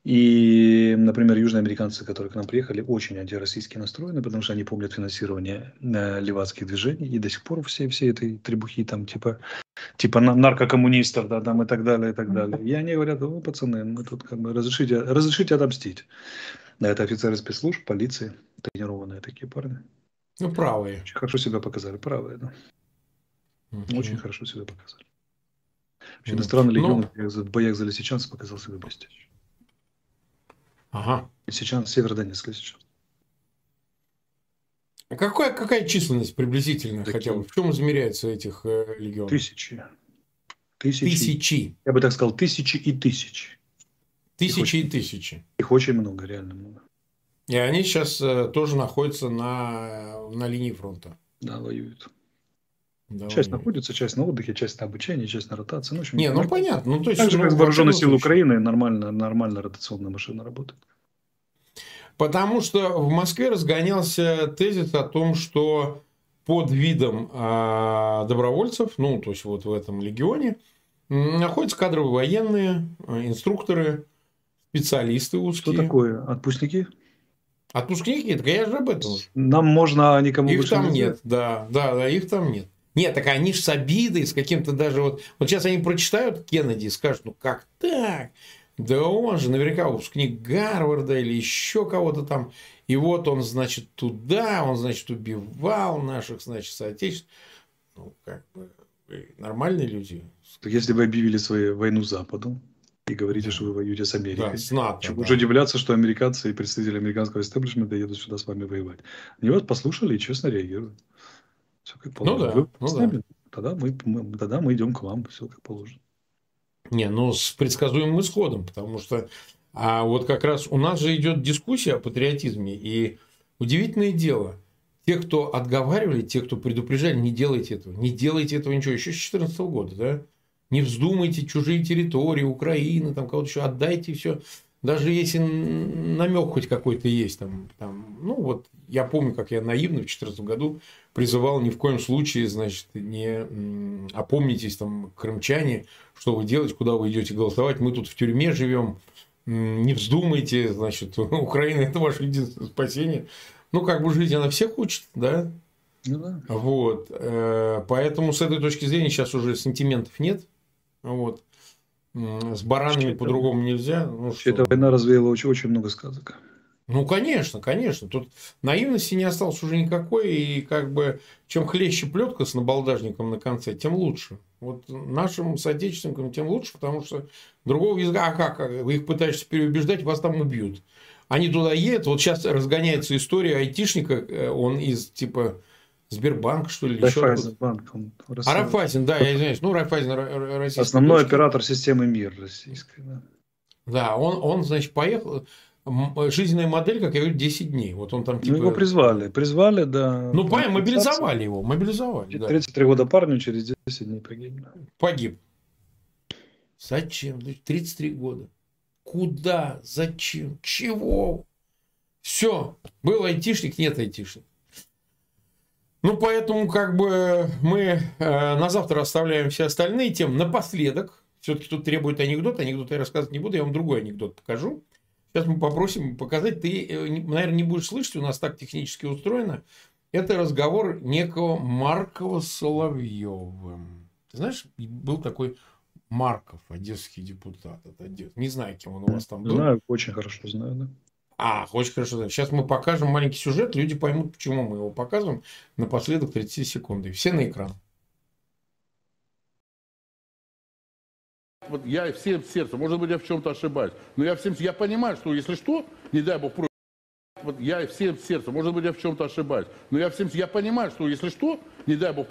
Speaker 1: И, например, южноамериканцы, которые к нам приехали, очень антироссийски настроены, потому что они помнят финансирование э, левацких движений, и до сих пор все, все этой требухи там типа, типа наркокоммунистов, да, там и так далее, и так далее. И они говорят, ну, пацаны, мы тут как бы разрешите, разрешите отомстить. Да, это офицеры спецслужб, полиции, тренированные такие парни.
Speaker 2: Ну, правые.
Speaker 1: Очень хорошо себя показали, правые, да. Угу. Очень хорошо себя показали. Вообще, иностранный легион Но... в боях за лисичанцев показал себя блестяще.
Speaker 2: Ага.
Speaker 1: Сейчас Северодонецк сейчас.
Speaker 2: А какая, какая численность приблизительно Такие. хотя бы? В чем измеряются этих э, легионов?
Speaker 1: Тысячи.
Speaker 2: Тысячи. Тысячи.
Speaker 1: Я бы так сказал, тысячи и тысячи.
Speaker 2: Тысячи очень, и тысячи.
Speaker 1: Их очень много, реально много.
Speaker 2: И они сейчас э, тоже находятся на, на линии фронта.
Speaker 1: Да, воюют. Да, часть находится, часть на отдыхе, часть на обучении, часть на ротации.
Speaker 2: Ну, общем, Не, ну понятно. Ну, то есть,
Speaker 1: так же,
Speaker 2: ну,
Speaker 1: как вооруженные силы Украины, нормально, нормально ротационная машина работает.
Speaker 2: Потому что в Москве разгонялся тезис о том, что под видом э, добровольцев, ну, то есть вот в этом легионе, находятся кадровые военные, э, инструкторы, специалисты узкие.
Speaker 1: Что такое? Отпускники?
Speaker 2: Отпускники? Так я же об этом.
Speaker 1: Нам можно, а никому
Speaker 2: Их там нет, да, да, да, их там нет. Нет, так они же с обидой, с каким-то даже вот... Вот сейчас они прочитают Кеннеди и скажут, ну как так? Да он же наверняка выпускник Гарварда или еще кого-то там. И вот он, значит, туда, он, значит, убивал наших, значит, соотечественников. Ну, как бы, нормальные люди.
Speaker 1: Так если вы объявили свою войну Западу и говорите, что вы воюете с Америкой,
Speaker 2: да, с НАТО,
Speaker 1: Чего да. удивляться, что американцы и представители американского истеблишмента едут сюда с вами воевать. Они вас послушали и честно реагируют. Все как положено. Ну да, ну да. Тогда мы, мы, тогда мы идем к вам, все как положено.
Speaker 2: Не, ну с предсказуемым исходом, потому что а вот как раз у нас же идет дискуссия о патриотизме, и удивительное дело, те, кто отговаривали, те, кто предупреждали, не делайте этого, не делайте этого ничего, еще с 2014 года, да, не вздумайте чужие территории, Украины, там кого-то еще отдайте все. Даже если намек хоть какой-то есть, там, там, ну вот я помню, как я наивно в 2014 году призывал ни в коем случае, значит, не опомнитесь, там, крымчане, что вы делаете, куда вы идете голосовать, мы тут в тюрьме живем, не вздумайте, значит, Украина это ваше единственное спасение. Ну, как бы жить она всех учит, да? Ну, да. Вот. Э, поэтому с этой точки зрения сейчас уже сантиментов нет. Вот. С баранами по-другому нельзя.
Speaker 1: Ну, Эта война развеяла очень, очень много сказок.
Speaker 2: Ну, конечно, конечно. Тут наивности не осталось уже никакой. И как бы чем хлеще плетка с набалдажником на конце, тем лучше. Вот нашим соотечественникам тем лучше, потому что другого языка, а как, вы их пытаетесь переубеждать, вас там убьют. Они туда едут, вот сейчас разгоняется история айтишника, э, он из типа Сбербанк, что ли?
Speaker 1: Райфайзенбанк.
Speaker 2: А Райфайзен, да, я извиняюсь. Ну, Райфайзен
Speaker 1: российский. Основной дочка. оператор системы МИР российской. Да,
Speaker 2: да он, он, значит, поехал. Жизненная модель, как я говорю, 10 дней. Вот он там
Speaker 1: типа... Ну, его призвали. Призвали, да.
Speaker 2: Ну, понятно, мобилизовали его. Мобилизовали.
Speaker 1: 33 да. года парню через 10 дней погиб.
Speaker 2: Погиб. Зачем? 33 года. Куда? Зачем? Чего? Все. Был айтишник, нет айтишник. Ну, поэтому как бы мы э, на завтра оставляем все остальные темы. Напоследок, все-таки тут требует анекдот, анекдот я рассказывать не буду, я вам другой анекдот покажу. Сейчас мы попросим показать. Ты, э, наверное, не будешь слышать, у нас так технически устроено. Это разговор некого Маркова с Соловьевым. Ты знаешь, был такой Марков, одесский депутат. Это Не знаю, кем он у вас там был.
Speaker 1: Знаю, очень хорошо знаю, да.
Speaker 2: А, очень хорошо. Сейчас мы покажем маленький сюжет, люди поймут, почему мы его показываем. Напоследок 30 секунд. И все на экран.
Speaker 3: Вот я всем сердцем, может быть, я в чем-то ошибаюсь, но я всем, я понимаю, что если что, не дай бог, вот я всем сердцем, может быть, я в чем-то ошибаюсь, но я всем, я понимаю, что если что, не дай бог,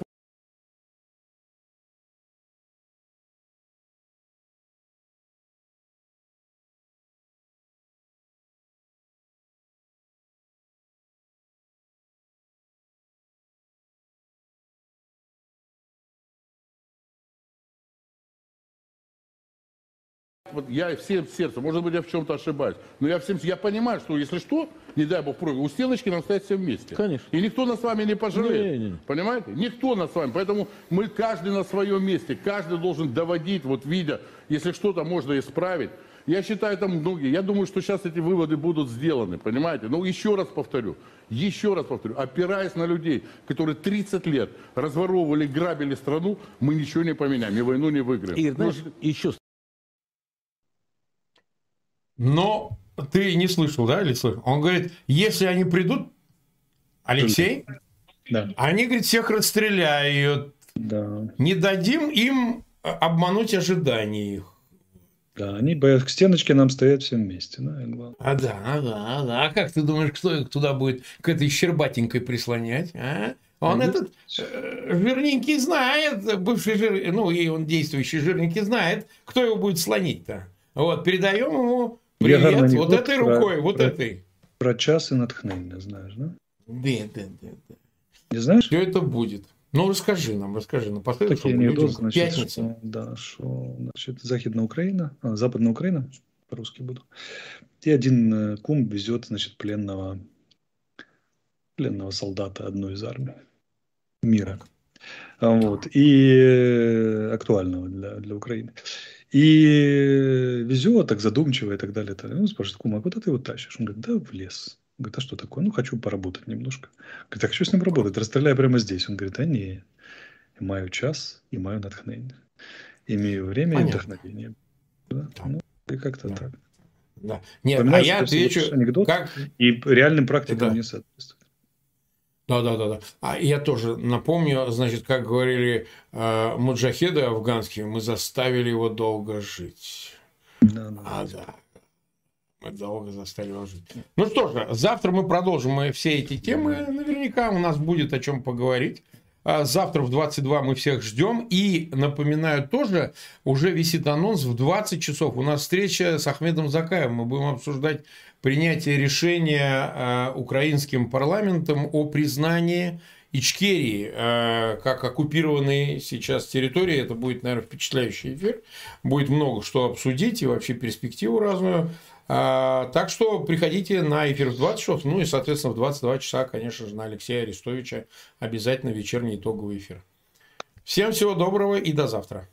Speaker 3: вот я всем сердцем, может быть, я в чем-то ошибаюсь, но я всем, я понимаю, что если что, не дай бог прыгаю, у стеночки нам стоять все вместе.
Speaker 2: Конечно.
Speaker 3: И никто нас с вами не пожалеет. Не, не, не. Понимаете? Никто нас с вами. Поэтому мы каждый на своем месте, каждый должен доводить, вот видя, если что-то можно исправить. Я считаю, там многие, я думаю, что сейчас эти выводы будут сделаны, понимаете? Но еще раз повторю, еще раз повторю, опираясь на людей, которые 30 лет разворовывали, грабили страну, мы ничего не поменяем, и войну не выиграем. И
Speaker 2: знаешь, еще но ты не слышал, да, или слышал? Он говорит, если они придут, Алексей, да. они, говорит, всех расстреляют. Да. Не дадим им обмануть ожидания их.
Speaker 1: Да, они к стеночке нам стоят все вместе. Да,
Speaker 2: а да, а да, а да. А как ты думаешь, кто их туда будет к этой щербатенькой прислонять? А? Он а этот э, жирненький знает, бывший жир, ну и он действующий жирненький знает, кто его будет слонить-то. Вот, передаем ему привет вот этой про, рукой, вот про, этой.
Speaker 1: Про час и натхнение, знаешь, да?
Speaker 2: Да, да, да. да.
Speaker 1: Не знаешь?
Speaker 2: Все это будет. Ну, расскажи нам, расскажи. Ну,
Speaker 1: Такие анекдоты, значит, пятница. Что, да, что, значит, Захидная Украина, а, Западная Украина, по-русски буду. И один э, кум везет, значит, пленного, пленного солдата одной из армий мира. Вот. И э, актуального для, для Украины. И везет так задумчиво и так далее. Он спрашивает, кума, а куда ты его тащишь? Он говорит, да в лес. Он говорит, а что такое? Ну, хочу поработать немножко. Говорит, а хочу с ним работать, расстреляй прямо здесь. Он говорит, а не, маю час и маю натхнение. Имею время Понятно. и вдохновение. Да? Да. Ну, и как-то да. так.
Speaker 2: Да. Нет, а я отвечу,
Speaker 1: анекдот, как... и реальным практикам да. не соответствует.
Speaker 2: Да, да, да, да. А я тоже напомню, значит, как говорили э, муджахеды афганские, мы заставили его долго жить. Да, да. А, да. Мы долго заставили его жить. Ну что же, завтра мы продолжим все эти темы. Наверняка у нас будет о чем поговорить. А завтра в 22 мы всех ждем. И напоминаю тоже, уже висит анонс в 20 часов. У нас встреча с Ахмедом Закаевым. Мы будем обсуждать принятие решения а, украинским парламентом о признании Ичкерии а, как оккупированной сейчас территории. Это будет, наверное, впечатляющий эфир. Будет много что обсудить и вообще перспективу разную. А, так что приходите на эфир в 20 часов, ну и, соответственно, в 22 часа, конечно же, на Алексея Арестовича обязательно вечерний итоговый эфир. Всем всего доброго и до завтра.